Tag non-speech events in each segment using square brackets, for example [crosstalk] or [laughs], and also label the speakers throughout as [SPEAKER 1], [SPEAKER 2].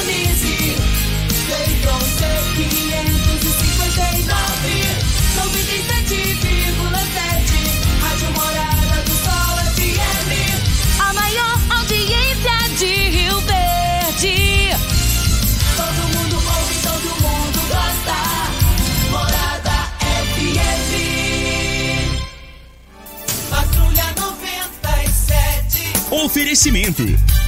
[SPEAKER 1] sintonize. Feitron C559, 97,7. Rádio Morada do Sol FM. A maior audiência de Rio Verde. Todo mundo ouve, todo mundo gosta. Morada FM. Patrulha 97.
[SPEAKER 2] Oferecimento: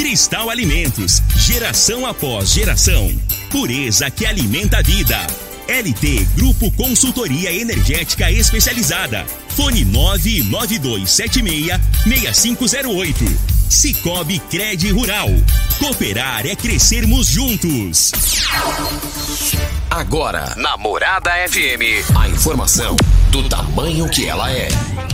[SPEAKER 2] Cristal Alimentos. Geração após geração. Pureza que alimenta a vida. LT Grupo Consultoria Energética Especializada. Fone 99276-6508. Cicobi Cred Rural. Cooperar é crescermos juntos.
[SPEAKER 3] Agora, na Morada FM, a informação do tamanho que ela é.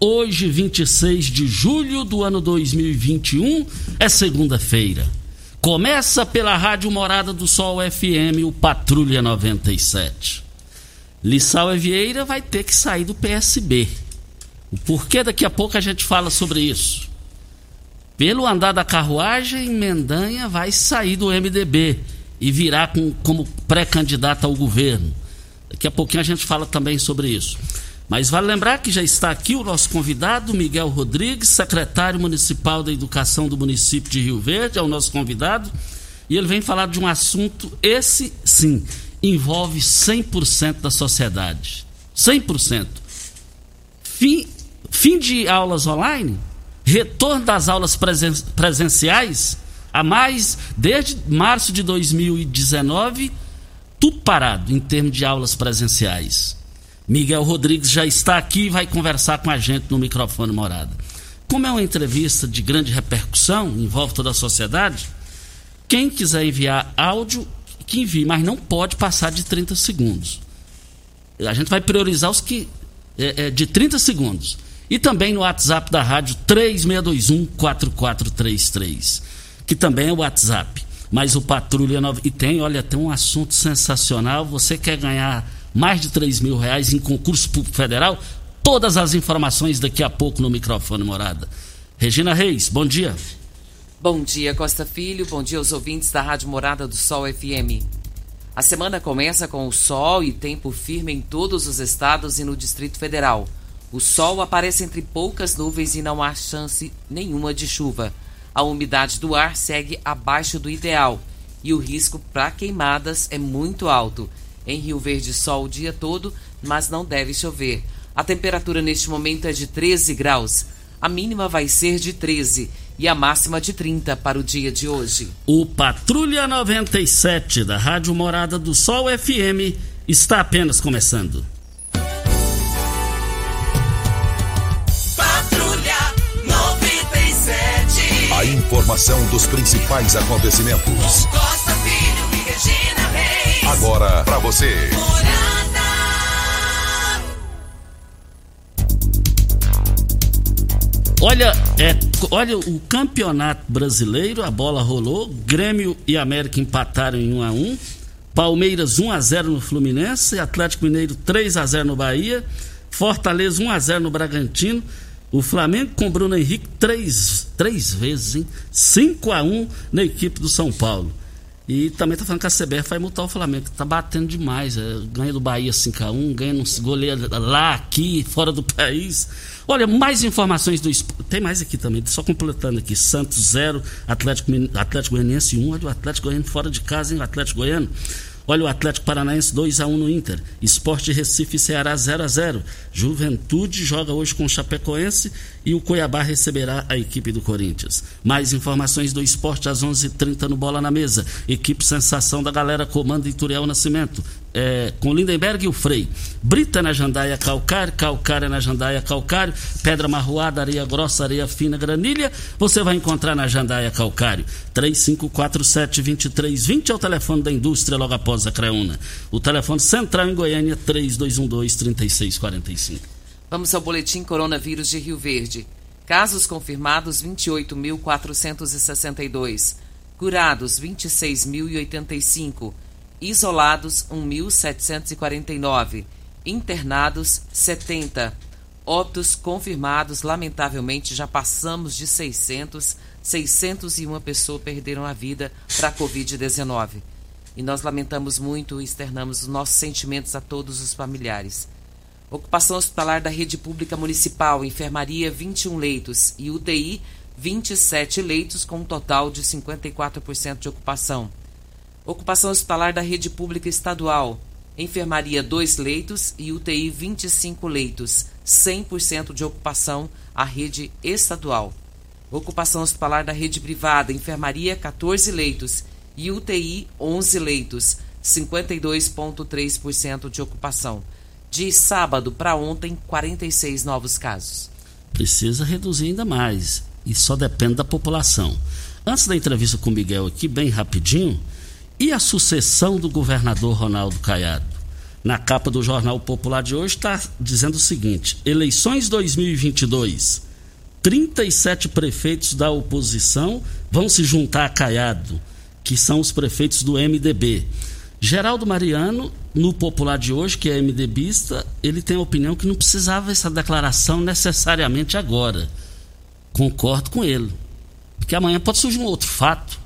[SPEAKER 4] Hoje, 26 de julho do ano 2021, é segunda-feira. Começa pela Rádio Morada do Sol FM, o Patrulha 97. Lissau Vieira vai ter que sair do PSB. O porquê daqui a pouco a gente fala sobre isso. Pelo andar da carruagem, Mendanha vai sair do MDB e virar com, como pré-candidato ao governo. Daqui a pouquinho a gente fala também sobre isso. Mas vale lembrar que já está aqui o nosso convidado, Miguel Rodrigues, secretário municipal da Educação do município de Rio Verde, é o nosso convidado. E ele vem falar de um assunto, esse sim, envolve 100% da sociedade. 100%. Fim, fim de aulas online, retorno das aulas presen presenciais, a mais, desde março de 2019, tudo parado em termos de aulas presenciais. Miguel Rodrigues já está aqui e vai conversar com a gente no microfone morada. Como é uma entrevista de grande repercussão, envolve toda a sociedade, quem quiser enviar áudio, que envie, mas não pode passar de 30 segundos. A gente vai priorizar os que é, é, de 30 segundos. E também no WhatsApp da rádio 3621-4433, que também é o WhatsApp. Mas o Patrulha 9. E tem, olha, tem um assunto sensacional. Você quer ganhar mais de 3 mil reais em concurso público federal? Todas as informações daqui a pouco no microfone morada. Regina Reis, bom dia.
[SPEAKER 5] Bom dia, Costa Filho. Bom dia aos ouvintes da Rádio Morada do Sol FM. A semana começa com o sol e tempo firme em todos os estados e no Distrito Federal. O sol aparece entre poucas nuvens e não há chance nenhuma de chuva. A umidade do ar segue abaixo do ideal e o risco para queimadas é muito alto. Em Rio Verde, sol o dia todo, mas não deve chover. A temperatura neste momento é de 13 graus. A mínima vai ser de 13 e a máxima de 30 para o dia de hoje.
[SPEAKER 4] O Patrulha 97 da Rádio Morada do Sol FM está apenas começando.
[SPEAKER 1] Patrulha 97.
[SPEAKER 6] A informação dos principais acontecimentos. Agora para você.
[SPEAKER 4] Olha, é, olha o campeonato brasileiro, a bola rolou, Grêmio e América empataram em 1 a 1. Palmeiras 1 a 0 no Fluminense, Atlético Mineiro 3 a 0 no Bahia, Fortaleza 1 a 0 no Bragantino. O Flamengo com Bruno Henrique três, três vezes, hein? 5 a 1 na equipe do São Paulo. E também tá falando que a CBF vai multar o Flamengo, que tá batendo demais. É, ganha do Bahia 5x1, ganha no goleiro lá, aqui, fora do [laughs] país. Olha, mais informações do Tem mais aqui também, só completando aqui. Santos 0, Atlético, Atlético Goianiense 1. Olha o Atlético Goiano fora de casa, hein? O Atlético Goiano. Olha o Atlético Paranaense 2 a 1 no Inter. Esporte Recife e Ceará 0 a 0. Juventude joga hoje com o Chapecoense e o Cuiabá receberá a equipe do Corinthians. Mais informações do esporte às 11:30 h 30 no Bola na Mesa. Equipe Sensação da Galera comanda Ituriel Nascimento é, com Lindenberg e o Frei. Brita na jandaia calcário, calcária na jandaia calcário, pedra marroada, areia grossa, areia fina, granilha, você vai encontrar na jandaia calcário. 3547-2320 é o telefone da indústria logo após a Creuna. O telefone central em Goiânia, 3212-3645.
[SPEAKER 5] Vamos ao boletim coronavírus de Rio Verde. Casos confirmados 28.462. Curados 26.085 isolados 1.749, internados 70, óbitos confirmados, lamentavelmente já passamos de 600, 601 pessoas perderam a vida para a Covid-19. E nós lamentamos muito e externamos os nossos sentimentos a todos os familiares. Ocupação hospitalar da rede pública municipal, enfermaria 21 leitos e UTI 27 leitos com um total de 54% de ocupação. Ocupação hospitalar da rede pública estadual. Enfermaria 2 leitos e UTI 25 leitos, 100% de ocupação a rede estadual. Ocupação hospitalar da rede privada, enfermaria 14 leitos e UTI 11 leitos, 52,3% de ocupação. De sábado para ontem, 46 novos casos.
[SPEAKER 4] Precisa reduzir ainda mais e só depende da população. Antes da entrevista com o Miguel aqui, bem rapidinho, e a sucessão do governador Ronaldo Caiado? Na capa do Jornal Popular de hoje está dizendo o seguinte: eleições 2022. 37 prefeitos da oposição vão se juntar a Caiado, que são os prefeitos do MDB. Geraldo Mariano, no Popular de hoje, que é MDBista, ele tem a opinião que não precisava essa declaração necessariamente agora. Concordo com ele. Porque amanhã pode surgir um outro fato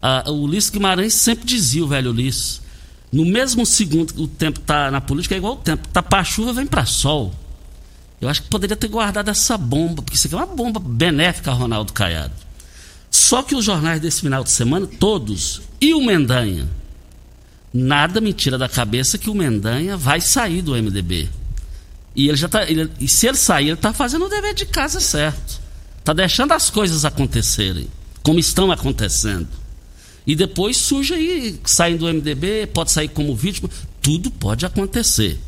[SPEAKER 4] ah, o Ulisses Guimarães sempre dizia, o velho Ulisses, no mesmo segundo que o tempo está na política, é igual o tempo. Tá para chuva, vem para sol. Eu acho que poderia ter guardado essa bomba, porque isso aqui é uma bomba benéfica Ronaldo Caiado. Só que os jornais desse final de semana, todos, e o Mendanha, nada me tira da cabeça que o Mendanha vai sair do MDB. E ele já tá, ele, e se ele sair, ele está fazendo o dever de casa certo. Está deixando as coisas acontecerem, como estão acontecendo. E depois surge aí, saindo do MDB, pode sair como vítima, tudo pode acontecer.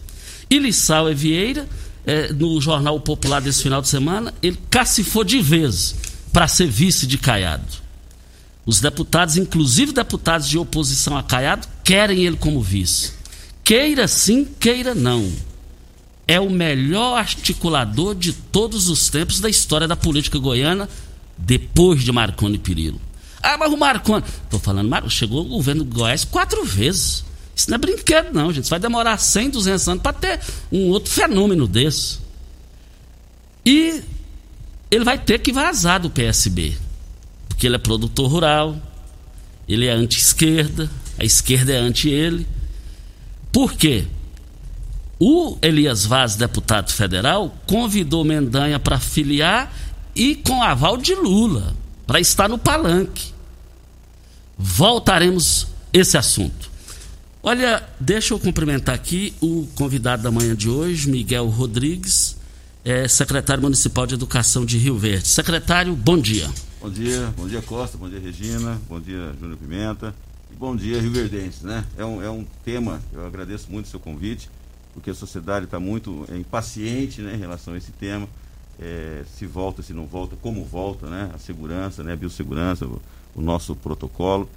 [SPEAKER 4] E Lissau Vieira, é, no Jornal Popular desse final de semana, ele cacifou de vez para ser vice de Caiado. Os deputados, inclusive deputados de oposição a Caiado, querem ele como vice. Queira sim, queira não. É o melhor articulador de todos os tempos da história da política goiana, depois de Marconi Perillo. Ah, mas o Marconi. Tô falando, chegou o governo do Goiás quatro vezes. Isso não é brinquedo, não, gente. Isso vai demorar 100, 200 anos para ter um outro fenômeno desse. E ele vai ter que vazar do PSB. Porque ele é produtor rural, ele é anti-esquerda, a esquerda é anti ele. Por quê? O Elias Vaz, deputado federal, convidou Mendanha para filiar e com aval de Lula para estar no palanque. Voltaremos esse assunto. Olha, deixa eu cumprimentar aqui o convidado da manhã de hoje, Miguel Rodrigues, é, secretário municipal de Educação de Rio Verde. Secretário, bom dia.
[SPEAKER 7] Bom dia, bom dia Costa, bom dia Regina, bom dia Júnior Pimenta e bom dia Rio Verdense, né? É um, é um tema, eu agradeço muito o seu convite, porque a sociedade está muito é, impaciente né, em relação a esse tema é, se volta, se não volta, como volta, né? A segurança, né? A biossegurança, o, o nosso protocolo.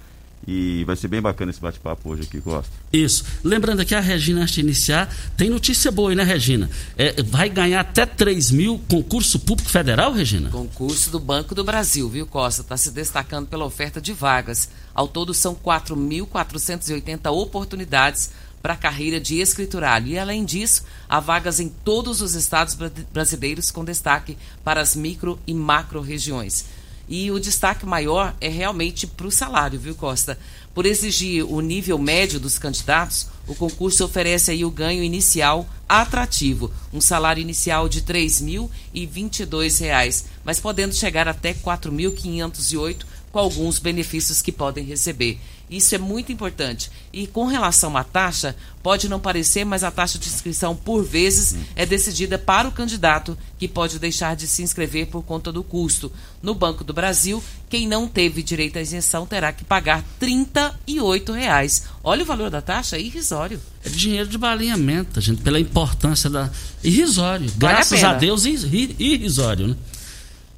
[SPEAKER 7] E vai ser bem bacana esse bate-papo hoje aqui, Costa.
[SPEAKER 4] Isso. Lembrando aqui, a Regina, antes de iniciar, tem notícia boa aí, né, Regina? É, vai ganhar até 3 mil concurso público federal, Regina?
[SPEAKER 5] Concurso do Banco do Brasil, viu, Costa? Está se destacando pela oferta de vagas. Ao todo, são 4.480 oportunidades para a carreira de escriturário. E, além disso, há vagas em todos os estados bra- brasileiros, com destaque para as micro e macro regiões. E o destaque maior é realmente para o salário, viu, Costa? Por exigir o nível médio dos candidatos, o concurso oferece aí o ganho inicial atrativo, um salário inicial de 3.022 reais, mas podendo chegar até R$ 4.508 com alguns benefícios que podem receber. Isso é muito importante. E com relação à taxa, pode não parecer, mas a taxa de inscrição, por vezes, é decidida para o candidato, que pode deixar de se inscrever por conta do custo. No Banco do Brasil, quem não teve direito à isenção terá que pagar 38 reais. Olha o valor da taxa, é irrisório.
[SPEAKER 4] É dinheiro de balinhamento, gente, pela importância da. Irrisório.
[SPEAKER 5] Vale a
[SPEAKER 4] Graças a, Deus, irri- irrisório, né?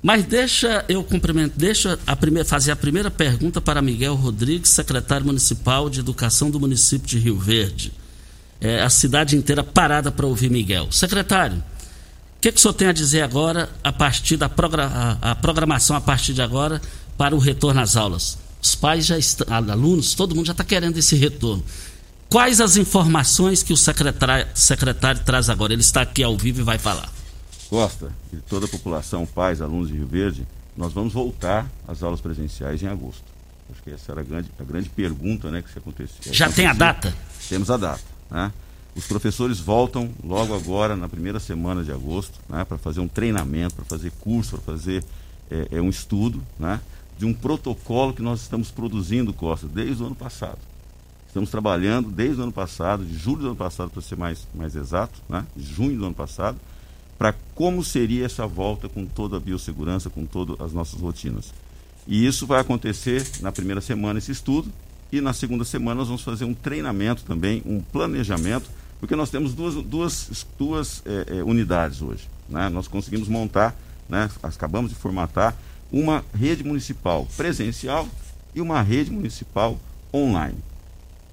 [SPEAKER 4] Mas deixa eu cumprimento, deixa a primeira, fazer a primeira pergunta para Miguel Rodrigues, secretário municipal de Educação do município de Rio Verde. É, a cidade inteira parada para ouvir Miguel. Secretário, o que, que o senhor tem a dizer agora, a partir da a, a programação a partir de agora, para o retorno às aulas? Os pais já estão, alunos, todo mundo já está querendo esse retorno. Quais as informações que o secretário, secretário traz agora? Ele está aqui ao vivo e vai falar.
[SPEAKER 7] Costa e toda a população, pais, alunos de Rio Verde, nós vamos voltar às aulas presenciais em agosto. Acho que essa era a grande, a grande pergunta né, que se acontecia.
[SPEAKER 4] Já tem a data?
[SPEAKER 7] Temos a data. Né? Os professores voltam logo agora, na primeira semana de agosto, né, para fazer um treinamento, para fazer curso, para fazer é, é, um estudo né, de um protocolo que nós estamos produzindo, Costa, desde o ano passado. Estamos trabalhando desde o ano passado, de julho do ano passado, para ser mais, mais exato, né, de junho do ano passado, para como seria essa volta com toda a biossegurança, com todas as nossas rotinas. E isso vai acontecer na primeira semana, esse estudo, e na segunda semana nós vamos fazer um treinamento também, um planejamento, porque nós temos duas, duas, duas eh, eh, unidades hoje. Né? Nós conseguimos montar, né? acabamos de formatar, uma rede municipal presencial e uma rede municipal online.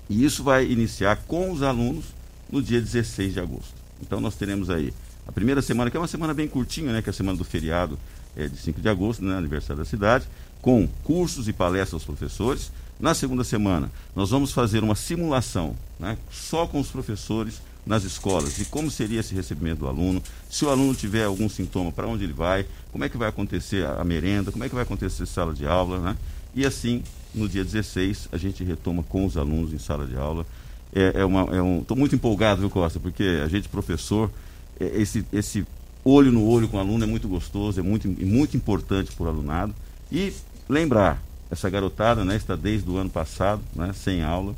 [SPEAKER 7] E isso vai iniciar com os alunos no dia 16 de agosto. Então nós teremos aí a primeira semana, que é uma semana bem curtinha, né? Que é a semana do feriado é, de 5 de agosto, né? Aniversário da cidade, com cursos e palestras aos professores. Na segunda semana, nós vamos fazer uma simulação, né? Só com os professores nas escolas de como seria esse recebimento do aluno, se o aluno tiver algum sintoma, para onde ele vai, como é que vai acontecer a, merenda, como é que vai acontecer a sala de aula, né? E assim, no dia 16, a gente retoma com os alunos em sala de aula. É, é uma, é um, estou muito empolgado, viu, Costa? Porque a gente, professor, esse, esse olho no olho com o aluno é muito gostoso, é muito, muito importante para o alunado. E lembrar, essa garotada né, está desde o ano passado, né, sem aula,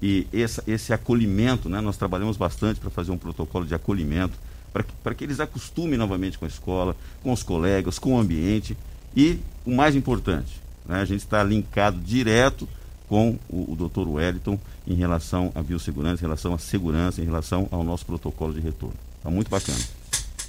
[SPEAKER 7] e essa, esse acolhimento, né, nós trabalhamos bastante para fazer um protocolo de acolhimento, para que, que eles acostumem novamente com a escola, com os colegas, com o ambiente. E o mais importante, né, a gente está linkado direto com o, o Dr. Wellington em relação à biossegurança, em relação à segurança, em relação ao nosso protocolo de retorno. Está muito bacana.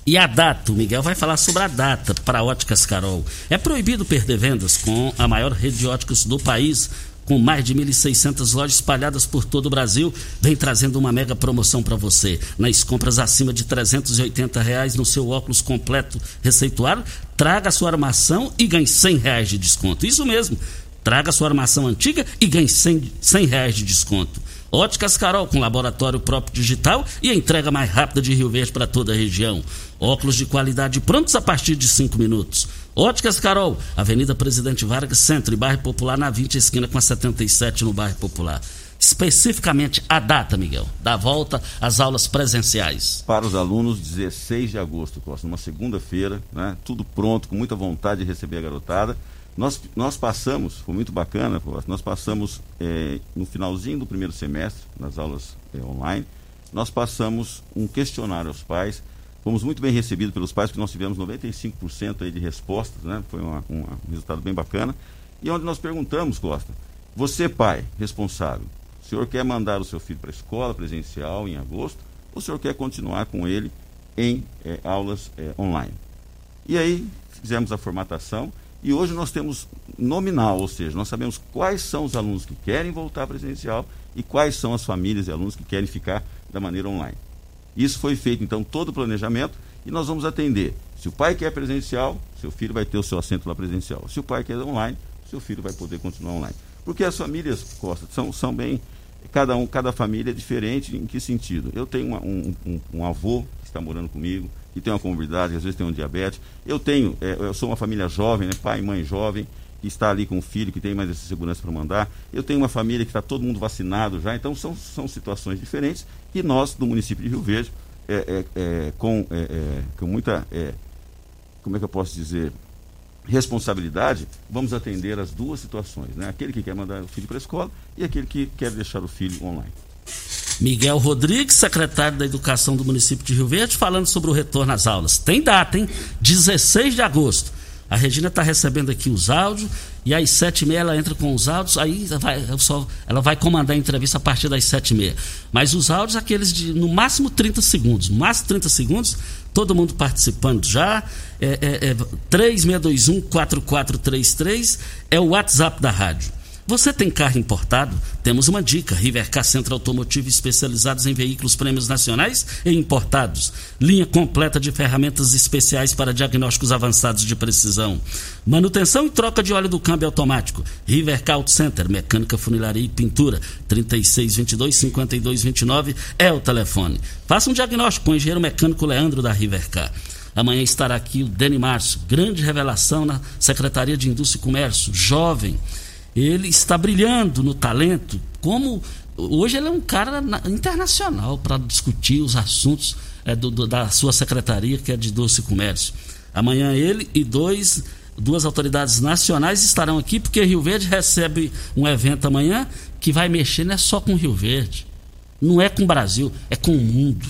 [SPEAKER 4] E a data, o Miguel vai falar sobre a data para Óticas Carol. É proibido perder vendas com a maior rede de óticas do país, com mais de 1.600 lojas espalhadas por todo o Brasil, vem trazendo uma mega promoção para você. Nas compras acima de 380 reais no seu óculos completo receituário, traga sua armação e ganhe 100 reais de desconto. Isso mesmo, traga sua armação antiga e ganhe R$ 100, 100 reais de desconto. Óticas Carol, com laboratório próprio digital e entrega mais rápida de Rio Verde para toda a região. Óculos de qualidade prontos a partir de 5 minutos. Óticas Carol, Avenida Presidente Vargas, Centro e Bairro Popular, na 20 esquina com a 77 no Bairro Popular. Especificamente a data, Miguel, da volta às aulas presenciais.
[SPEAKER 7] Para os alunos, 16 de agosto, Costa, numa segunda-feira, né, tudo pronto, com muita vontade de receber a garotada. Nós, nós passamos, foi muito bacana, nós passamos eh, no finalzinho do primeiro semestre, nas aulas eh, online, nós passamos um questionário aos pais, fomos muito bem recebidos pelos pais, porque nós tivemos 95% aí de respostas, né, foi uma, uma, um resultado bem bacana, e onde nós perguntamos, Costa, você pai, responsável, o senhor quer mandar o seu filho para a escola presencial em agosto? Ou o senhor quer continuar com ele em eh, aulas online? E aí fizemos a formatação E hoje nós temos nominal, ou seja, nós sabemos quais são os alunos que querem voltar presencial e quais são as famílias e alunos que querem ficar da maneira online. Isso foi feito, então, todo o planejamento e nós vamos atender. Se o pai quer presencial, seu filho vai ter o seu assento lá presencial. Se o pai quer online, seu filho vai poder continuar online. Porque as famílias, Costa, são, são bem. Cada, um, cada família é diferente em que sentido? Eu tenho uma, um, um, um, avô que está morando comigo, que tem uma comorbidade, às vezes tem um diabetes. Eu tenho, é, eu sou uma família jovem, né, pai e mãe jovem, que está ali com o filho, que tem mais essa segurança para mandar. Eu tenho uma família que está todo mundo vacinado já, então são, são situações diferentes que nós, do município de Rio Verde, é, é, é com, é, é, com muita, como é que eu posso dizer, responsabilidade, vamos atender as duas situações, né? Aquele que quer mandar o filho para a escola e aquele que quer deixar o filho online.
[SPEAKER 4] Miguel Rodrigues, secretário da Educação do município de Rio Verde, falando sobre o retorno às aulas. Tem data, hein? 16 de agosto. A Regina está recebendo aqui os áudios e às sete e meia ela entra com os áudios, aí vai, só, ela vai comandar a entrevista a partir das sete e meia. Mas os áudios, aqueles de no máximo 30 segundos, máximo 30 segundos, todo mundo participando já. É, é, é 3621-4433 é o WhatsApp da rádio. Você tem carro importado? Temos uma dica: Rivercar Centro Automotivo especializados em veículos prêmios nacionais e importados. Linha completa de ferramentas especiais para diagnósticos avançados de precisão. Manutenção e troca de óleo do câmbio automático. Rivercar Auto Center, mecânica, funilaria e pintura. 3622-5229 é o telefone. Faça um diagnóstico com o engenheiro mecânico Leandro da Rivercar. Amanhã estará aqui o Dani Márcio, grande revelação na Secretaria de Indústria e Comércio, jovem ele está brilhando no talento, como hoje ele é um cara internacional para discutir os assuntos é, do, do, da sua secretaria, que é de Doce Comércio. Amanhã ele e dois, duas autoridades nacionais estarão aqui, porque Rio Verde recebe um evento amanhã que vai mexer não é só com Rio Verde, não é com o Brasil, é com o mundo.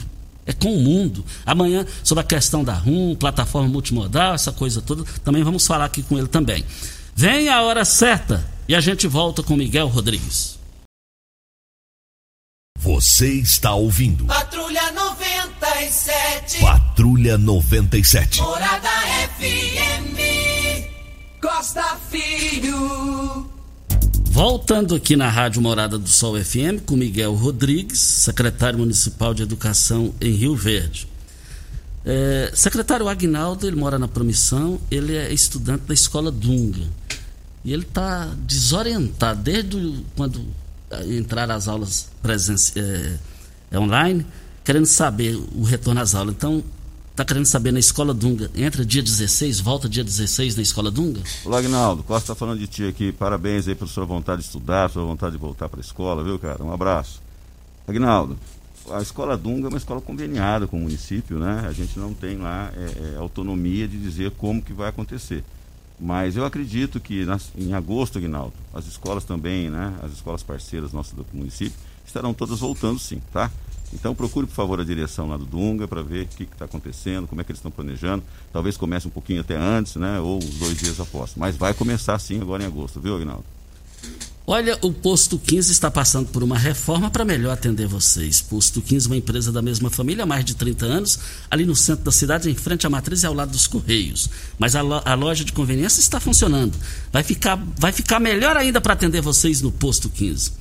[SPEAKER 4] É com o mundo. Amanhã, sobre a questão da RUM, plataforma multimodal, essa coisa toda, também vamos falar aqui com ele também. Vem a hora certa e a gente volta com Miguel Rodrigues.
[SPEAKER 3] Você está ouvindo.
[SPEAKER 1] Patrulha 97.
[SPEAKER 3] Patrulha 97.
[SPEAKER 1] Morada FM. Costa Filho.
[SPEAKER 4] Voltando aqui na Rádio Morada do Sol FM com Miguel Rodrigues, secretário municipal de Educação em Rio Verde. É, secretário Agnaldo, ele mora na Promissão, ele é estudante da Escola Dunga. E ele está desorientado desde quando entrar as aulas presenci, é, é, online, querendo saber o retorno às aulas. Então, está querendo saber na Escola Dunga, entra dia 16, volta dia 16 na Escola Dunga?
[SPEAKER 7] Olá, Agnaldo, Costa está falando de ti aqui. Parabéns aí pela sua vontade de estudar, sua vontade de voltar para a escola, viu, cara? Um abraço. Agnaldo, a Escola Dunga é uma escola conveniada com o município, né? A gente não tem lá é, autonomia de dizer como que vai acontecer. Mas eu acredito que nas, em agosto, Aguinaldo, as escolas também, né, as escolas parceiras nossas do município, estarão todas voltando sim, tá? Então procure, por favor, a direção lá do Dunga para ver o que está acontecendo, como é que eles estão planejando. Talvez comece um pouquinho até antes, né? Ou dois dias após. Mas vai começar sim agora em agosto, viu, Aguinaldo?
[SPEAKER 4] Olha, o Posto 15 está passando por uma reforma para melhor atender vocês. Posto 15 uma empresa da mesma família há mais de 30 anos, ali no centro da cidade, em frente à matriz e ao lado dos Correios. Mas a, lo a loja de conveniência está funcionando. Vai ficar, vai ficar melhor ainda para atender vocês no Posto 15.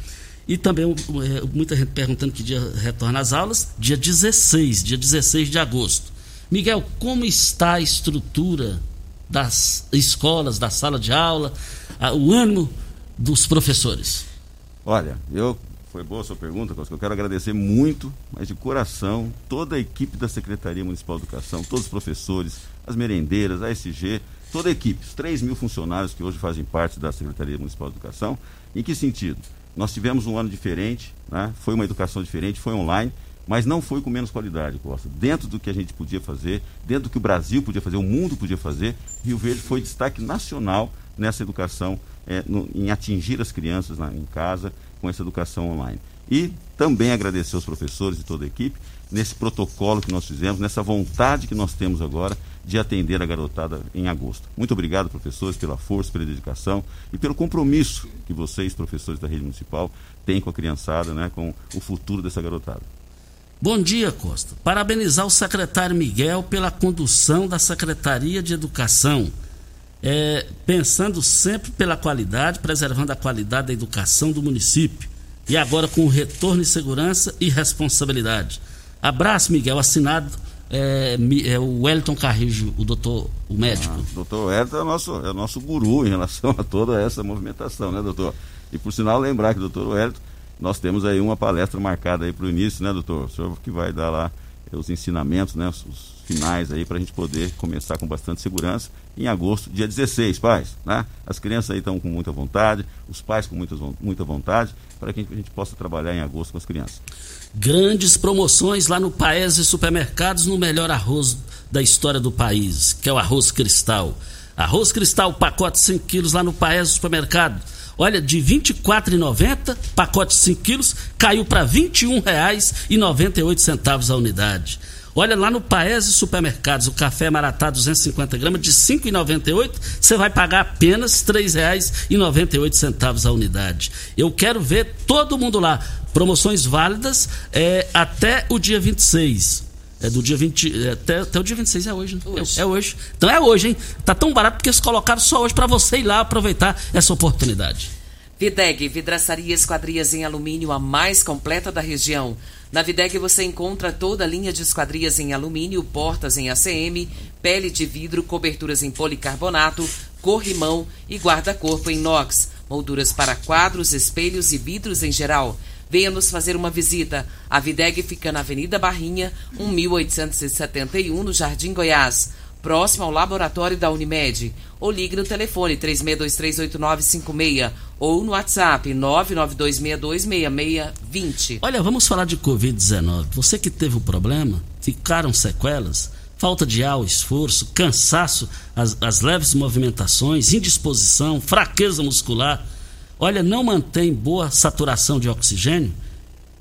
[SPEAKER 4] E também é, muita gente perguntando que dia retorna às aulas. Dia 16, dia 16 de agosto. Miguel, como está a estrutura das escolas, da sala de aula, o ânimo dos professores?
[SPEAKER 7] Olha, eu foi boa a sua pergunta, Costa. Eu quero agradecer muito, mas de coração, toda a equipe da Secretaria Municipal de Educação, todos os professores, as merendeiras, a SG, toda a equipe, os 3 mil funcionários que hoje fazem parte da Secretaria Municipal de Educação. Em que sentido? Nós tivemos um ano diferente, né? foi uma educação diferente, foi online, mas não foi com menos qualidade, Costa. Dentro do que a gente podia fazer, dentro do que o Brasil podia fazer, o mundo podia fazer, Rio Verde foi destaque nacional nessa educação é, no, em atingir as crianças na, em casa com essa educação online. E também agradecer aos professores e toda a equipe nesse protocolo que nós fizemos, nessa vontade que nós temos agora de atender a garotada em agosto. Muito obrigado, professores, pela força, pela dedicação e pelo compromisso que vocês, professores da rede municipal, têm com a criançada, né, com o futuro dessa garotada.
[SPEAKER 4] Bom dia, Costa. Parabenizar o secretário Miguel pela condução da Secretaria de Educação é, pensando sempre pela qualidade, preservando a qualidade da educação do município. E agora com retorno e segurança e responsabilidade. Abraço, Miguel, assinado é, é o Wellington Carrijo, o doutor, o médico. Ah,
[SPEAKER 7] doutor Wellington é o, nosso, é o nosso guru em relação a toda essa movimentação, né, doutor? E por sinal, lembrar que, doutor Wellington, nós temos aí uma palestra marcada aí para o início, né, doutor? O senhor que vai dar lá os ensinamentos, né, os, finais aí para a gente poder começar com bastante segurança em agosto, dia 16, pais, né? As crianças aí estão com muita vontade, os pais com muita, muita vontade, para que a gente possa trabalhar em agosto com as crianças.
[SPEAKER 4] Grandes promoções lá no Paese Supermercados no melhor arroz da história do país, que é o arroz cristal. Arroz cristal, pacote 5 quilos lá no Paese Supermercado. Olha, de R$ 24,90, pacote 5 quilos, caiu para R$ 21,98 a unidade. Olha lá no Paese Supermercados, o café Maratá 250 gramas de R$ 5,98, você vai pagar apenas R$ 3,98 a unidade. Eu quero ver todo mundo lá. Promoções válidas é, até o dia 26. É do dia 20. É, até, até o dia 26 é hoje, né? Hoje. É, é, hoje. Então é hoje, hein? Tá tão barato porque eles colocaram só hoje para você ir lá aproveitar essa oportunidade.
[SPEAKER 5] Videg, vidraçaria esquadrias em alumínio, a mais completa da região. Na Videg você encontra toda a linha de esquadrias em alumínio, portas em ACM, pele de vidro, coberturas em policarbonato, corrimão e guarda-corpo em inox, molduras para quadros, espelhos e vidros em geral. Venha nos fazer uma visita. A Videg fica na Avenida Barrinha, 1871, no Jardim Goiás próximo ao laboratório da Unimed. Ou ligue no telefone 36238956 ou no WhatsApp 992626620.
[SPEAKER 4] Olha, vamos falar de Covid-19. Você que teve o problema, ficaram sequelas? Falta de ar, esforço, cansaço, as, as leves movimentações, indisposição, fraqueza muscular. Olha, não mantém boa saturação de oxigênio?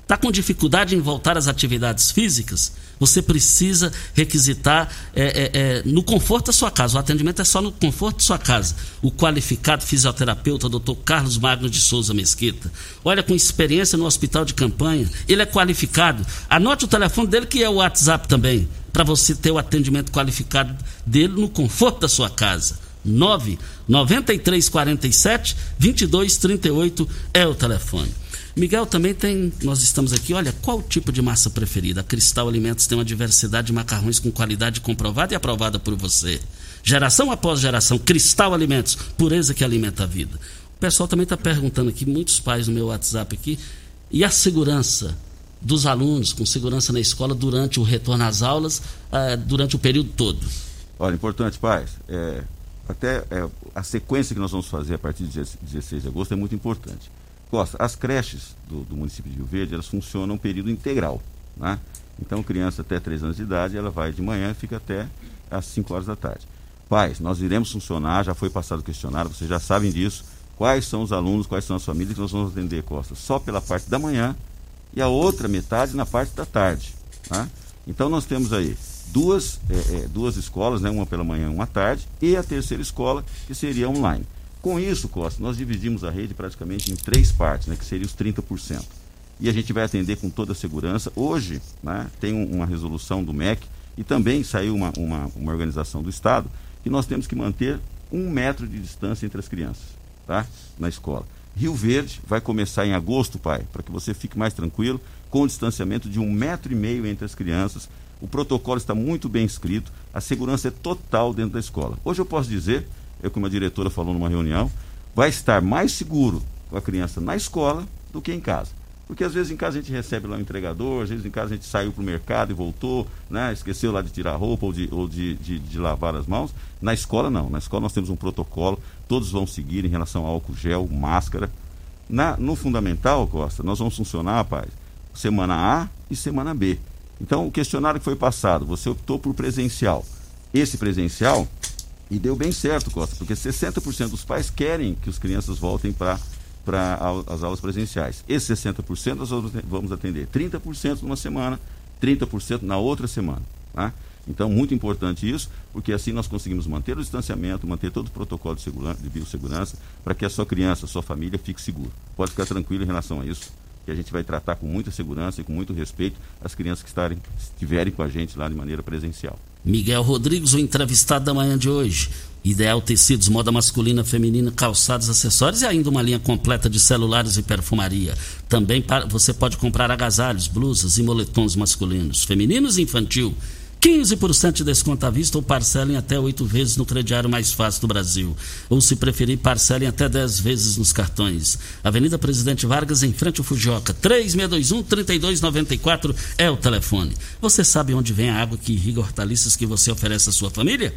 [SPEAKER 4] Está com dificuldade em voltar às atividades físicas? Você precisa requisitar é, é, é, no conforto da sua casa. O atendimento é só no conforto da sua casa. O qualificado fisioterapeuta, Dr. Carlos Magno de Souza Mesquita. Olha, com experiência no hospital de campanha, ele é qualificado. Anote o telefone dele, que é o WhatsApp também, para você ter o atendimento qualificado dele no conforto da sua casa. 9 9347 2238 é o telefone. Miguel, também tem, nós estamos aqui, olha, qual o tipo de massa preferida? A Cristal Alimentos tem uma diversidade de macarrões com qualidade comprovada e aprovada por você. Geração após geração, Cristal Alimentos, pureza que alimenta a vida. O pessoal também está perguntando aqui, muitos pais no meu WhatsApp aqui, e a segurança dos alunos, com segurança na escola durante o retorno às aulas, uh, durante o período todo?
[SPEAKER 7] Olha, importante, pais, é, até é, a sequência que nós vamos fazer a partir de 16 de agosto é muito importante. Costa, as creches do, do, município de Rio Verde, elas funcionam um período integral, né? Então, criança até 3 anos de idade, ela vai de manhã e fica até às 5 horas da tarde. Pais, nós iremos funcionar, já foi passado o questionário, vocês já sabem disso. Quais são os alunos, quais são as famílias que nós vamos atender, Costa? Só pela parte da manhã e a outra metade na parte da tarde. Né? Então, nós temos aí duas, é, é, duas escolas, né? uma pela manhã e uma à tarde, e a terceira escola, que seria online. Com isso, Costa, nós dividimos a rede praticamente em três partes, né, que seria os 30%. E a gente vai atender com toda a segurança. Hoje, né, tem uma resolução do MEC e também saiu uma, uma, uma organização do Estado que nós temos que manter um metro de distância entre as crianças, tá? Na escola. Rio Verde vai começar em agosto, pai, para que você fique mais tranquilo, com o distanciamento de um metro e meio entre as crianças. O protocolo está muito bem escrito, a segurança é total dentro da escola. Hoje eu posso dizer eu como a diretora falou numa reunião, vai estar mais seguro com a criança na escola do que em casa. Porque às vezes em casa a gente recebe lá um entregador, às vezes em casa a gente saiu para o mercado e voltou, né? esqueceu lá de tirar roupa ou, de, ou de, de, de, lavar as mãos. Na escola não, na escola nós temos um protocolo, todos vão seguir em relação ao álcool gel, máscara. Na, no fundamental, Costa, nós vamos funcionar, rapaz, semana A e semana B. Então o questionário que foi passado, você optou por presencial. Esse presencial e deu bem certo, Costa, porque 60% dos pais querem que as crianças voltem para para as aulas presenciais. Esses 60% nós vamos atender 30% numa semana, 30% na outra semana. Tá? Então, muito importante isso, porque assim nós conseguimos manter o distanciamento, manter todo o protocolo de, de biossegurança, para que a sua criança, a sua família fique segura. Pode ficar tranquilo em relação a isso. Que a gente vai tratar com muita segurança e com muito respeito as crianças que estarem, estiverem com a gente lá de maneira presencial.
[SPEAKER 4] Miguel Rodrigues, o entrevistado da manhã de hoje. Ideal Tecidos, moda masculina, feminina, calçados, acessórios e ainda uma linha completa de celulares e perfumaria. Também para, você pode comprar agasalhos, blusas e moletons masculinos, femininos e infantil. 15% de desconto à vista ou parcelem até oito vezes no crediário mais fácil do Brasil. Ou, se preferir, parcelem até 10 vezes nos cartões. Avenida Presidente Vargas, em frente ao Fujioka. 3621-3294 é o telefone. Você sabe onde vem a água que irriga hortaliças que você oferece à sua família?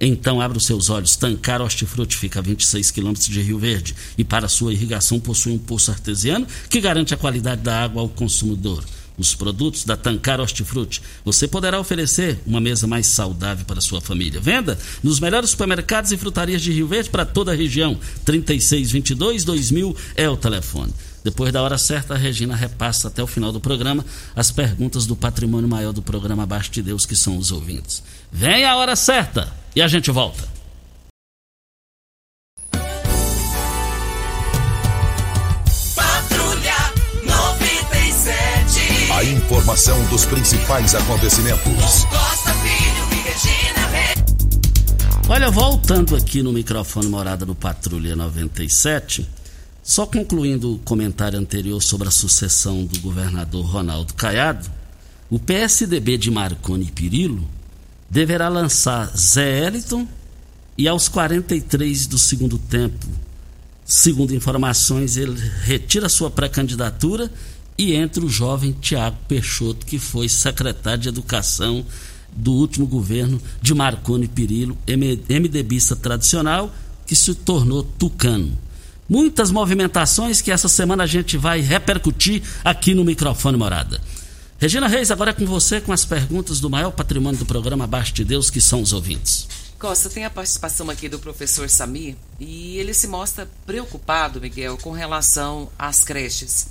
[SPEAKER 4] Então abra os seus olhos. Tancar Hortifruti fica a 26 quilômetros de Rio Verde e para sua irrigação possui um poço artesiano que garante a qualidade da água ao consumidor. Os produtos da Tancar Hortifruti você poderá oferecer uma mesa mais saudável para sua família. Venda nos melhores supermercados e frutarias de Rio Verde para toda a região. 3622 2000 é o telefone. Depois da hora certa, a Regina repassa até o final do programa as perguntas do patrimônio maior do programa Abaixo de Deus, que são os ouvintes. Vem a hora certa e a gente volta.
[SPEAKER 6] Informação dos principais acontecimentos.
[SPEAKER 4] Olha, voltando aqui no microfone morada do Patrulha 97, só concluindo o comentário anterior sobre a sucessão do governador Ronaldo Caiado, o PSDB de Marconi e Pirillo deverá lançar Zé Eliton e aos 43 do segundo tempo, segundo informações, ele retira sua pré-candidatura e entra o jovem Tiago Peixoto, que foi secretário de Educação do último governo de Marconi Pirillo, MDBista tradicional, que se tornou tucano. Muitas movimentações que essa semana a gente vai repercutir aqui no microfone Morada. Regina Reis, agora é com você com as perguntas do maior patrimônio do programa Abaixo de Deus, que são os ouvintes.
[SPEAKER 5] Costa, tem a participação aqui do professor Samir e ele se mostra preocupado, Miguel, com relação às creches.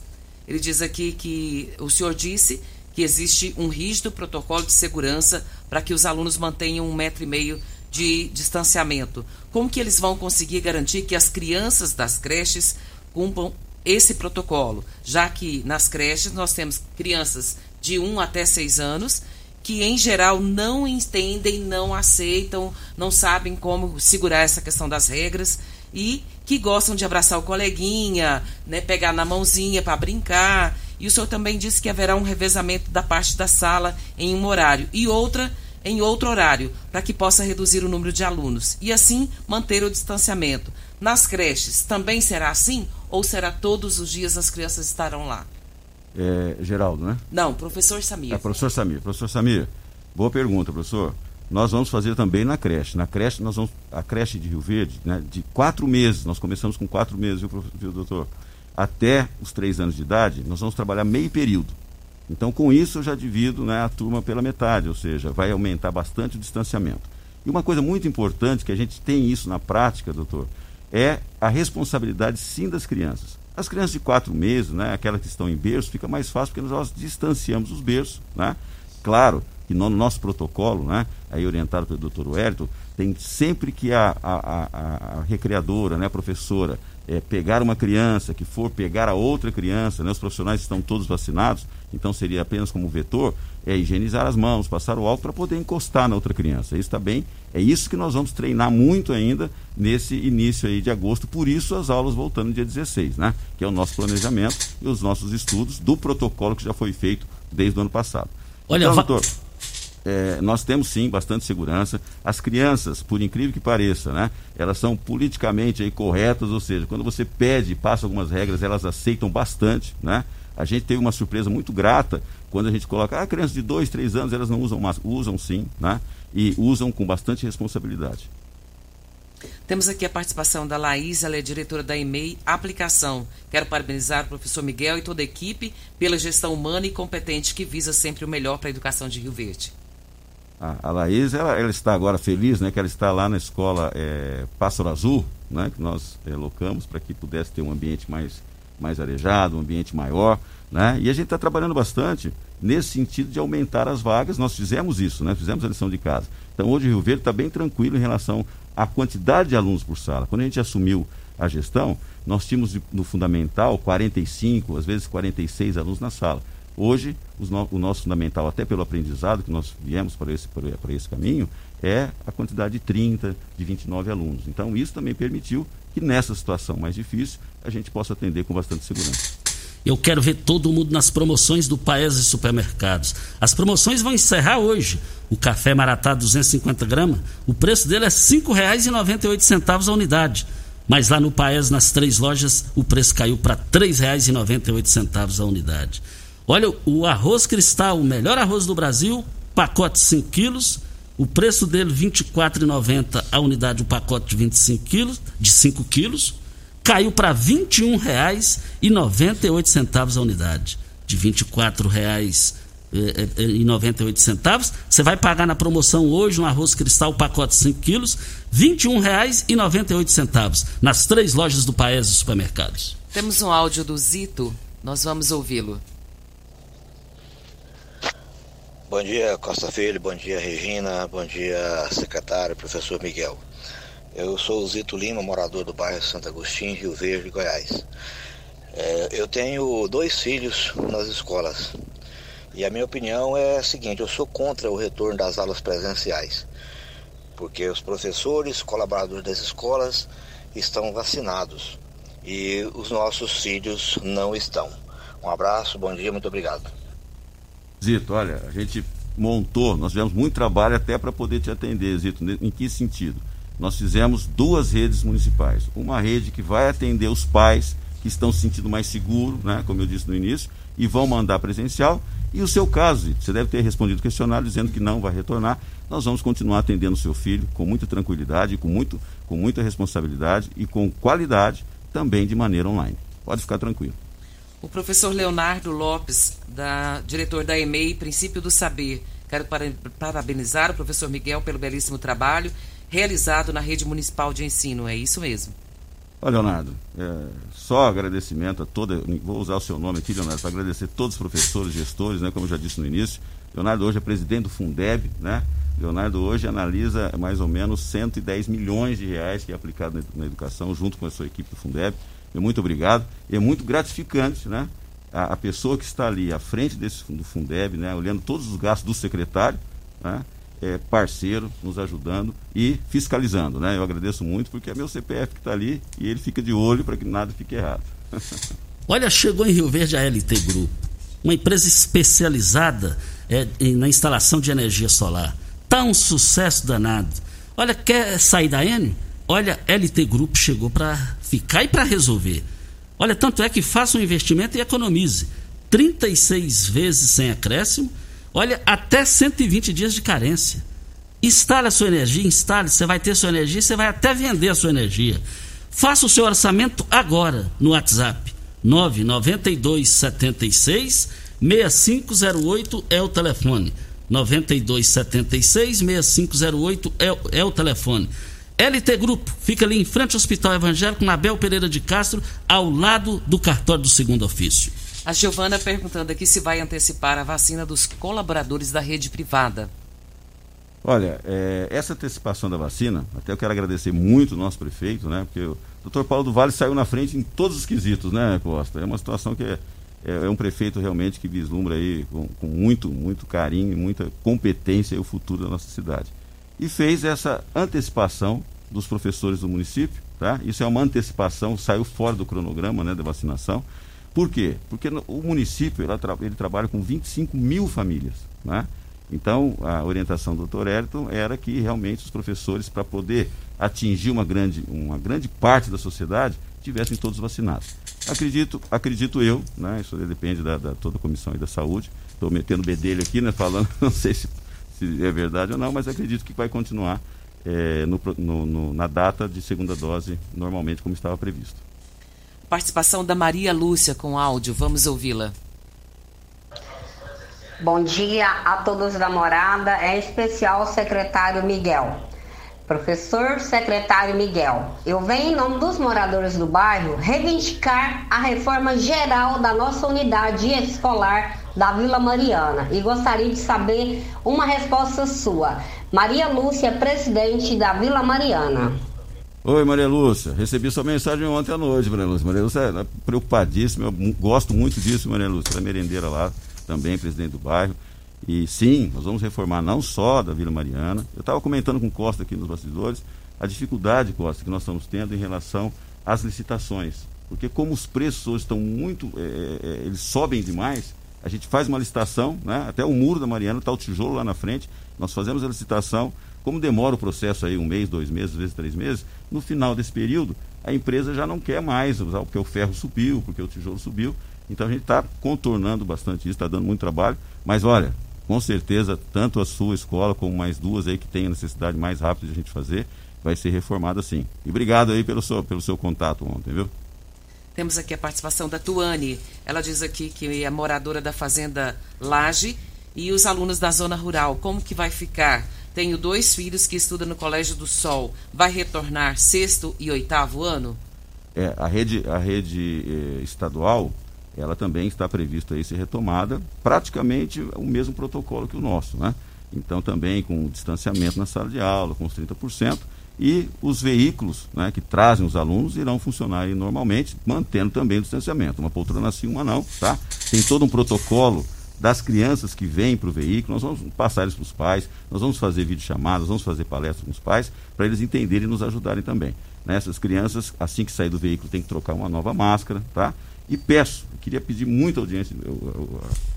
[SPEAKER 5] Ele diz aqui que o senhor disse que existe um rígido protocolo de segurança para que os alunos mantenham um metro e meio de distanciamento. Como que eles vão conseguir garantir que as crianças das creches cumpram esse protocolo? Já que nas creches nós temos crianças de 1 até 6 anos que em geral não entendem, não aceitam, não sabem como segurar essa questão das regras e que gostam de abraçar o coleguinha, né, pegar na mãozinha para brincar. E o senhor também disse que haverá um revezamento da parte da sala em um horário e outra em outro horário, para que possa reduzir o número de alunos e assim manter o distanciamento. Nas creches também será assim ou será todos os dias as crianças estarão lá?
[SPEAKER 7] É, Geraldo, né?
[SPEAKER 5] Não, professor Samir.
[SPEAKER 7] É, professor Samir. Professor Samir, boa pergunta, professor. Nós vamos fazer também na creche. Na creche, nós vamos. A creche de Rio Verde, né, de quatro meses, nós começamos com quatro meses, viu, viu, doutor? Até os três anos de idade, nós vamos trabalhar meio período. Então, com isso, eu já divido né, a turma pela metade, ou seja, vai aumentar bastante o distanciamento. E uma coisa muito importante, que a gente tem isso na prática, doutor, é a responsabilidade, sim, das crianças. As crianças de quatro meses, né, aquelas que estão em berço, fica mais fácil porque nós distanciamos os berços. Né? Claro que no nosso protocolo, né, aí orientado pelo doutor Wellington, tem sempre que a, a, a, a recreadora, né, a professora, é, pegar uma criança, que for pegar a outra criança, né, os profissionais estão todos vacinados, então seria apenas como vetor, é higienizar as mãos, passar o álcool para poder encostar na outra criança. Isso também é isso que nós vamos treinar muito ainda nesse início aí de agosto, por isso as aulas voltando dia 16, né? Que é o nosso planejamento e os nossos estudos do protocolo que já foi feito desde o ano passado.
[SPEAKER 4] Olha,
[SPEAKER 7] então, doutor, é, nós temos sim bastante segurança. As crianças, por incrível que pareça, né, elas são politicamente aí corretas, ou seja, quando você pede, passa algumas regras, elas aceitam bastante, né? A gente teve uma surpresa muito grata quando a gente coloca, ah, crianças de dois, três anos, elas não usam mais, usam sim, né? E usam com bastante responsabilidade.
[SPEAKER 5] Temos aqui a participação da Laís, ela é diretora da EMEI Aplicação. Quero parabenizar o professor Miguel e toda a equipe pela gestão humana e competente que visa sempre o melhor para a educação de Rio Verde.
[SPEAKER 7] A, a Laís, ela, ela está agora feliz, né? Que ela está lá na escola é, Pássaro Azul, né? Que nós é, locamos para que pudesse ter um ambiente mais, mais arejado, um ambiente maior, né? E a gente está trabalhando bastante nesse sentido de aumentar as vagas. Nós fizemos isso, né? Fizemos a lição de casa. Então hoje o Rio Verde está bem tranquilo em relação à quantidade de alunos por sala. Quando a gente assumiu a gestão, nós tínhamos no fundamental 45, às vezes 46 alunos na sala. Hoje, no, o nosso fundamental, até pelo aprendizado que nós viemos para esse, para, esse caminho, é a quantidade de 30, de 29 alunos. Então, isso também permitiu que nessa situação mais difícil a gente possa atender com bastante segurança.
[SPEAKER 4] Eu quero ver todo mundo nas promoções do Paes e Supermercados. As promoções vão encerrar hoje. O café Maratá 250 gramas, o preço dele é R$ 5,98 a unidade. Mas lá no Paes, nas três lojas, o preço caiu para R$ 3,98 a unidade. Olha, o arroz cristal, o melhor arroz do Brasil, pacote 5 quilos, o preço dele R$ 24,90 a unidade, o pacote de 25 quilos, de 5 quilos caiu para R$ 21,98 a unidade. De R$ 24,98 você vai pagar na promoção hoje um arroz cristal pacote 5 quilos, R$ 21,98 nas três lojas do Paes e supermercados.
[SPEAKER 5] Temos um áudio do Zito, nós vamos ouvi-lo.
[SPEAKER 8] Bom dia, Costa Filho, bom dia, Regina, bom dia, secretário, professor Miguel. Eu sou o Zito Lima, morador do bairro Santo Agostinho, Rio Verde, Goiás. É, eu tenho dois filhos nas escolas. E a minha opinião é a seguinte, eu sou contra o retorno das aulas presenciais. Porque os professores, colaboradores das escolas estão vacinados. E os nossos filhos não estão. Um abraço, bom dia, muito obrigado.
[SPEAKER 7] Zito, olha, a gente montou, nós tivemos muito trabalho até para poder te atender, Zito. Em que sentido? nós fizemos duas redes municipais. Uma rede que vai atender os pais que estão se sentindo mais seguros, né, como eu disse no início, e vão mandar presencial. E o seu caso, você deve ter respondido o questionário dizendo que não vai retornar. Nós vamos continuar atendendo o seu filho com muita tranquilidade, com, muito, com muita responsabilidade e com qualidade também de maneira online. Pode ficar tranquilo.
[SPEAKER 5] O professor Leonardo Lopes, da, diretor da EMEI, Princípio do Saber. Quero parabenizar o professor Miguel pelo belíssimo trabalho realizado na rede municipal de ensino. É isso mesmo.
[SPEAKER 7] Olha, Leonardo, é, só agradecimento a toda. Vou usar o seu nome aqui, Leonardo, para agradecer a todos os professores, gestores, né, como eu já disse no início. Leonardo hoje é presidente do Fundeb, né? Leonardo hoje analisa mais ou menos 110 milhões de reais que é aplicado na educação, junto com a sua equipe do Fundeb. Muito obrigado. É muito gratificante, né? A, a, pessoa que está ali à frente desse do Fundeb, né? Olhando todos os gastos do secretário, né? é, parceiro, nos ajudando e fiscalizando. Né? Eu agradeço muito porque é meu CPF que está ali e ele fica de olho para que nada fique errado. [laughs]
[SPEAKER 4] Olha, chegou em Rio Verde a LT Group, uma empresa especializada é, na instalação de energia solar. Tá um sucesso danado. Olha, quer sair da N? Olha, LT Group chegou para ficar e para resolver. Olha, tanto é que faça um investimento e economize. 36 vezes sem acréscimo Olha, até 120 dias de carência. Instale a sua energia, instale, você vai ter sua energia, você vai até vender a sua energia. Faça o seu orçamento agora no WhatsApp. 99276 6508 é o telefone. 9276 6508 é, é o telefone. LT Grupo, fica ali em frente ao Hospital Evangélico, na Bel Pereira de Castro, ao lado do cartório do segundo ofício.
[SPEAKER 5] A Giovana perguntando aqui se vai antecipar a vacina dos colaboradores da rede privada.
[SPEAKER 7] Olha, é, essa antecipação da vacina, até eu quero agradecer muito o nosso prefeito, né? Porque o doutor Paulo do Vale saiu na frente em todos os quesitos, né, Costa? É uma situação que é, é, é um prefeito realmente que vislumbra aí com, com muito, muito carinho e muita competência o futuro da nossa cidade. E fez essa antecipação dos professores do município, tá? Isso é uma antecipação, saiu fora do cronograma né, da vacinação. Por quê? Porque o município ele, ele trabalha com 25 mil famílias. Né? Então, a orientação do doutor Elton era que realmente os professores, para poder atingir uma grande, uma grande parte da sociedade, tivessem todos vacinados. Acredito, acredito eu, né? isso depende da, da toda a comissão da saúde. Estou metendo bedelho aqui, né? falando, [laughs] não sei se, se, é verdade ou não, mas acredito que vai continuar é, no, no, no, na data de segunda dose, normalmente como estava previsto.
[SPEAKER 5] Participação da Maria Lúcia com áudio. Vamos ouvi-la.
[SPEAKER 9] Bom dia a todos da morada, é especial o secretário Miguel. Professor secretário Miguel, eu venho em nome dos moradores do bairro reivindicar a reforma geral da nossa unidade escolar da Vila Mariana e gostaria de saber uma resposta sua. Maria Lúcia, presidente da Vila Mariana.
[SPEAKER 7] Oi, Maria Lúcia. Recebi sua mensagem ontem à noite, Maria Lúcia. Maria Lúcia é preocupadíssima. Eu gosto muito disso, Maria Lúcia. Ela é merendeira lá, também presidente do bairro. E sim, nós vamos reformar não só da Vila Mariana. Eu estava comentando com Costa aqui nos bastidores a dificuldade, Costa, que nós estamos tendo em relação às licitações. Porque como os preços hoje estão muito. É, é, eles sobem demais, a gente faz uma licitação, né? até o muro da Mariana está o tijolo lá na frente, nós fazemos a licitação, como demora o processo aí um mês, dois meses, às vezes três meses, no final desse período, a empresa já não quer mais usar, porque o ferro subiu, porque o tijolo subiu. Então a gente está contornando bastante isso, está dando muito trabalho. Mas olha, com certeza, tanto a sua escola como mais duas aí que tem a necessidade mais rápida de a gente fazer, vai ser reformada sim. E obrigado aí pelo seu, pelo seu contato ontem, viu?
[SPEAKER 5] Temos aqui a participação da Tuane. Ela diz aqui que é moradora da Fazenda Laje e os alunos da zona rural. Como que vai ficar? Tenho dois filhos que estudam no Colégio do Sol. Vai retornar sexto e oitavo ano?
[SPEAKER 7] É, a rede, a rede eh, estadual, ela também está prevista aí ser retomada, praticamente o mesmo protocolo que o nosso, né? Então também com distanciamento na sala de aula, com os 30%, e os veículos né, que trazem os alunos irão funcionar normalmente, mantendo também o distanciamento. Uma poltrona assim, uma não, tá? Tem todo um protocolo das crianças que vêm para o veículo, nós vamos passar isso para os pais, nós vamos fazer videochamadas, vamos fazer palestras com os pais, para eles entenderem e nos ajudarem também. Né? Essas crianças, assim que sair do veículo, tem que trocar uma nova máscara, tá? E peço, queria pedir muita audiência,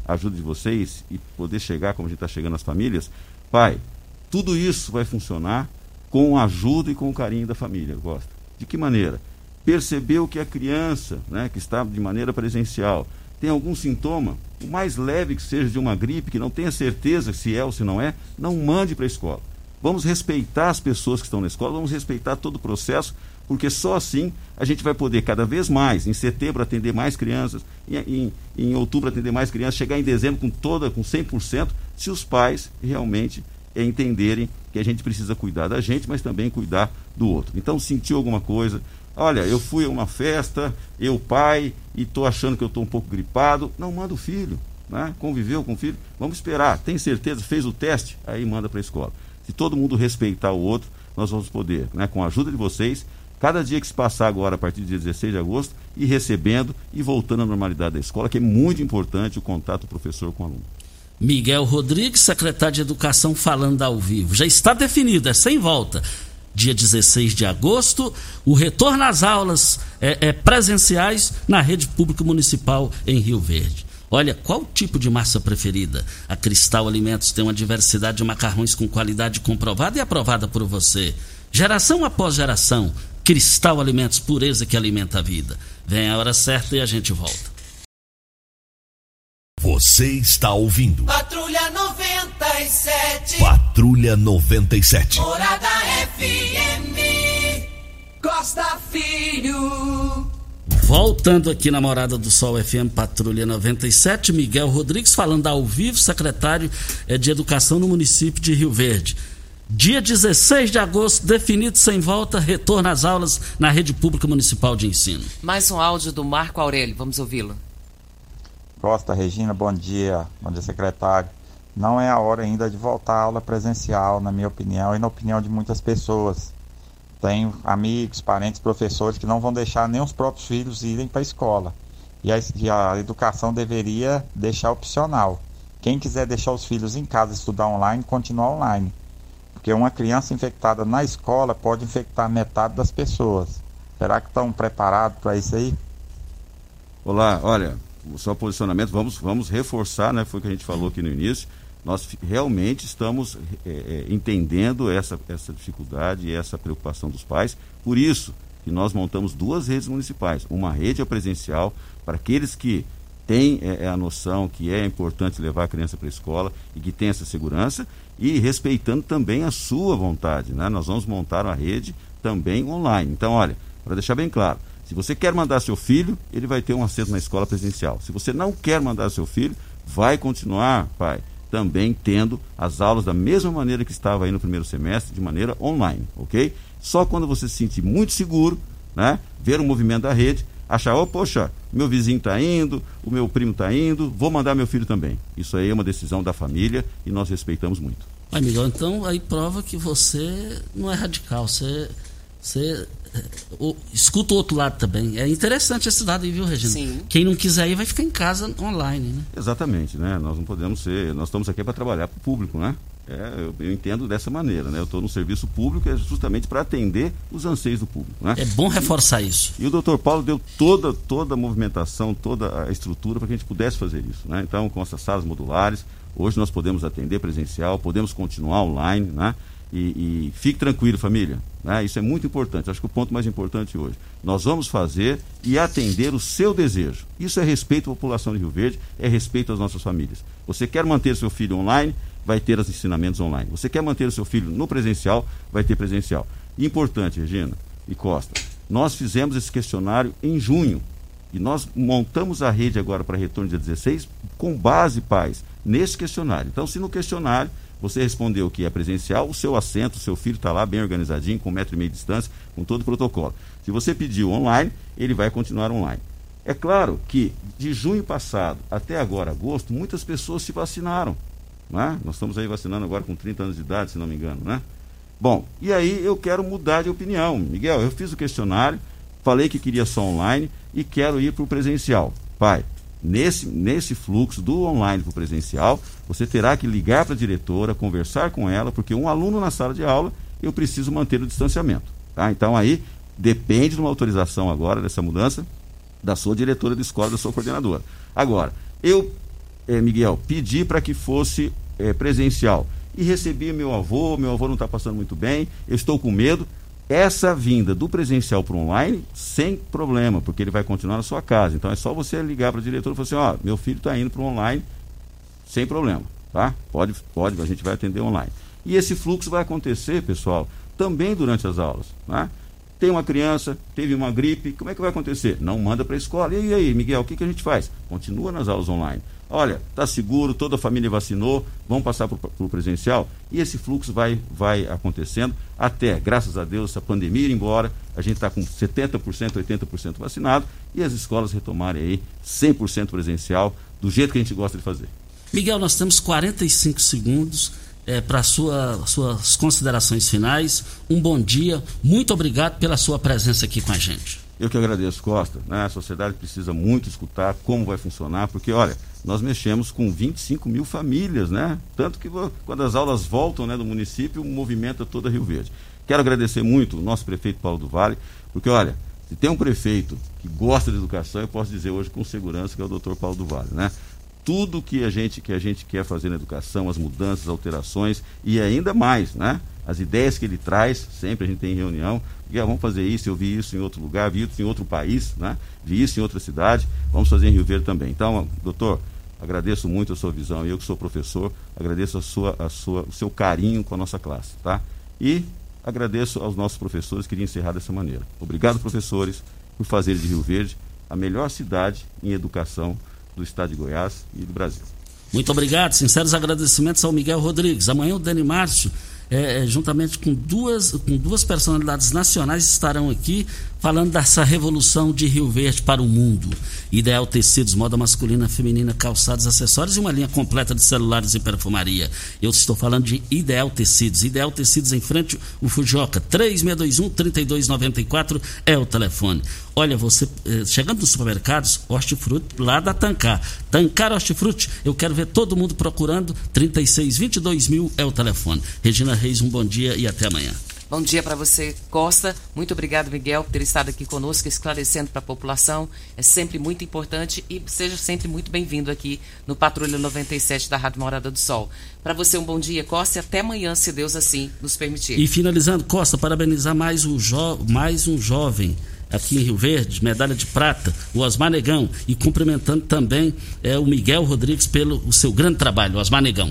[SPEAKER 7] a ajuda de vocês e poder chegar como a gente está chegando às famílias. Pai, tudo isso vai funcionar com a ajuda e com o carinho da família, gosta. De que maneira? Percebeu que a criança, né, que está de maneira presencial, tem algum sintoma, o mais leve que seja de uma gripe, que não tenha certeza se é ou se não é, não mande para a escola. Vamos respeitar as pessoas que estão na escola, vamos respeitar todo o processo, porque só assim a gente vai poder cada vez mais, em setembro, atender mais crianças, em, em, em outubro, atender mais crianças, chegar em dezembro com toda, com 100%, se os pais realmente entenderem que a gente precisa cuidar da gente, mas também cuidar do outro. Então, sentiu alguma coisa, Olha, eu fui a uma festa, eu pai, e estou achando que eu estou um pouco gripado. Não, manda o filho. Né? Conviveu com o filho. Vamos esperar. Tem certeza? Fez o teste? Aí manda para a escola. Se todo mundo respeitar o outro, nós vamos poder, né, com a ajuda de vocês, cada dia que se passar agora, a partir do dia 16 de agosto, ir recebendo e voltando à normalidade da escola, que é muito importante o contato professor com o aluno.
[SPEAKER 4] Miguel Rodrigues, secretário de Educação, falando ao vivo. Já está definido, é sem volta dia 16 de agosto, o retorno às aulas é, é, presenciais na rede pública municipal em Rio Verde. Olha, qual tipo de massa preferida? A Cristal Alimentos tem uma diversidade de macarrões com qualidade comprovada e aprovada por você. Geração após geração, Cristal Alimentos, pureza que alimenta a vida. Vem a hora certa e a gente volta.
[SPEAKER 3] Você está ouvindo.
[SPEAKER 1] Patrulha 97.
[SPEAKER 3] Patrulha 97.
[SPEAKER 1] Morada FM. Costa Filho.
[SPEAKER 4] Voltando aqui na Morada do Sol FM Patrulha 97, Miguel Rodrigues falando ao vivo, secretário eh, de Educação no município de Rio Verde. Dia 16 de agosto, definido sem volta, retorno às aulas na rede pública municipal de ensino.
[SPEAKER 5] Mais um áudio do Marco Aurélio, vamos ouvi-lo.
[SPEAKER 10] Costa, Regina, bom dia. Bom dia, secretário. Não é a hora ainda de voltar à aula presencial, na minha opinião e na opinião de muitas pessoas. Tenho amigos, parentes, professores que não vão deixar nem os próprios filhos irem para a escola. E a, e a educação deveria deixar opcional. Quem quiser deixar os filhos em casa estudar online, continuar online. Porque uma criança infectada na escola pode infectar metade das pessoas. Será que estão preparados para isso aí?
[SPEAKER 7] Olá, olha, o seu posicionamento, vamos, vamos reforçar, né? Foi o que a gente falou aqui no início. Nós realmente estamos é, entendendo essa, essa dificuldade e essa preocupação dos pais. Por isso que nós montamos duas redes municipais. Uma rede é presencial para aqueles que têm é, a noção que é importante levar a criança para a escola e que tem essa segurança e respeitando também a sua vontade. Né? Nós vamos montar uma rede também online. Então, olha, para deixar bem claro, se você quer mandar seu filho, ele vai ter um assento na escola presencial. Se você não quer mandar seu filho, vai continuar, pai, também tendo as aulas da mesma maneira que estava aí no primeiro semestre, de maneira online, ok? Só quando você se sentir muito seguro, né, ver o movimento da rede, achar, oh, poxa, meu vizinho está indo, o meu primo está indo, vou mandar meu filho também. Isso aí é uma decisão da família e nós respeitamos muito.
[SPEAKER 4] Mas, Miguel, então aí prova que você não é radical, você você é, o- escuta o outro lado também. É interessante esse dado aí, viu, Regina?
[SPEAKER 5] Sim.
[SPEAKER 4] Quem não quiser ir vai ficar em casa online, né?
[SPEAKER 7] Exatamente, né? Nós não podemos ser, nós estamos aqui para trabalhar para o público, né? É, eu, eu entendo dessa maneira, né? Eu estou no serviço público é justamente para atender os anseios do público, né?
[SPEAKER 4] É bom reforçar isso.
[SPEAKER 7] E o doutor Paulo deu toda, toda a movimentação, toda a estrutura para que a gente pudesse fazer isso. Né? Então, com essas salas modulares, hoje nós podemos atender presencial, podemos continuar online. Né? E, e fique tranquilo, família. Né? Isso é muito importante. Acho que o ponto mais importante hoje. Nós vamos fazer e atender o seu desejo. Isso é respeito à população de Rio Verde, é respeito às nossas famílias. Você quer manter seu filho online, vai ter os ensinamentos online. Você quer manter o seu filho no presencial, vai ter presencial. Importante, Regina e Costa, nós fizemos esse questionário em junho. E nós montamos a rede agora para retorno dia 16 com base, pais, nesse questionário. Então, se no questionário você respondeu que é presencial, o seu assento, o seu filho está lá bem organizadinho, com um metro e meio de distância, com todo o protocolo. Se você pediu online, ele vai continuar online. É claro que de junho passado até agora, agosto, muitas pessoas se vacinaram. Né? Nós estamos aí vacinando agora com 30 anos de idade, se não me engano, né? Bom, e aí eu quero mudar de opinião. Miguel, eu fiz o questionário, falei que queria só online e quero ir para o presencial. Pai, nesse, nesse fluxo do online para o presencial, você terá que ligar para a diretora, conversar com ela, porque um aluno na sala de aula, eu preciso manter o distanciamento. Tá? Então aí depende de uma autorização agora dessa mudança da sua diretora de escola, da sua coordenadora. Agora, eu, eh, Miguel, pedi para que fosse eh, presencial e recebi meu avô, meu avô não está passando muito bem, eu estou com medo. Essa vinda do presencial para o online, sem problema, porque ele vai continuar na sua casa. Então é só você ligar para a diretora e falar assim, ó, meu filho está indo para o online, sem problema, tá? Pode, pode, a gente vai atender online. E esse fluxo vai acontecer, pessoal, também durante as aulas, né? Tem uma criança, teve uma gripe, como é que vai acontecer? Não manda para a escola. E aí, Miguel, o que, que a gente faz? Continua nas aulas online. Olha, está seguro, toda a família vacinou, vamos passar para o presencial. E esse fluxo vai, vai acontecendo até, graças a Deus, essa pandemia ir embora, a gente está com 70%, 80% vacinado e as escolas retomarem aí 100% presencial, do jeito que a gente gosta de fazer.
[SPEAKER 4] Miguel, nós temos 45 segundos é, para sua, suas considerações finais. Um bom dia, muito obrigado pela sua presença aqui com a gente.
[SPEAKER 7] Eu que agradeço, Costa. Né? A sociedade precisa muito escutar como vai funcionar, porque, olha, nós mexemos com 25 mil famílias, né? Tanto que quando as aulas voltam né, do município, movimenta toda Rio Verde. Quero agradecer muito o nosso prefeito Paulo do Vale, porque, olha, se tem um prefeito que gosta de educação, eu posso dizer hoje com segurança que é o doutor Paulo do Vale, né? Tudo que a gente que a gente quer fazer na educação, as mudanças, as alterações e ainda mais, né? As ideias que ele traz, sempre a gente tem reunião, e, ah, vamos fazer isso, eu vi isso em outro lugar, vi isso em outro país, né? vi isso em outra cidade, vamos fazer em Rio Verde também. Então, doutor, agradeço muito a sua visão, eu que sou professor, agradeço a sua, a sua, o seu carinho com a nossa classe, tá? E agradeço aos nossos professores, queria encerrar dessa maneira. Obrigado, professores, por fazer de Rio Verde a melhor cidade em educação do estado de Goiás e do Brasil.
[SPEAKER 4] Muito obrigado, sinceros agradecimentos ao Miguel Rodrigues. Amanhã o Dani Márcio é, juntamente com duas, com duas personalidades nacionais, estarão aqui falando dessa revolução de Rio Verde para o mundo. Ideal Tecidos, moda masculina, feminina, calçados, acessórios e uma linha completa de celulares e perfumaria. Eu estou falando de Ideal Tecidos. Ideal Tecidos em frente, o Fujoca, 3621-3294 é o telefone. Olha, você chegando nos supermercados, hortifruti lá da Tancar. Tancar Hortifruti, eu quero ver todo mundo procurando. 3622 mil é o telefone. Regina Reis, um bom dia e até amanhã.
[SPEAKER 5] Bom dia para você, Costa. Muito obrigado, Miguel, por ter estado aqui conosco, esclarecendo para a população. É sempre muito importante e seja sempre muito bem-vindo aqui no Patrulha 97 da Rádio Morada do Sol. Para você, um bom dia, Costa, e até amanhã, se Deus assim nos permitir.
[SPEAKER 4] E finalizando, Costa, parabenizar mais um, mais um jovem aqui em Rio Verde, medalha de prata, o Osmar Negão, e cumprimentando também é, o Miguel Rodrigues pelo o seu grande trabalho, Osmar Negão.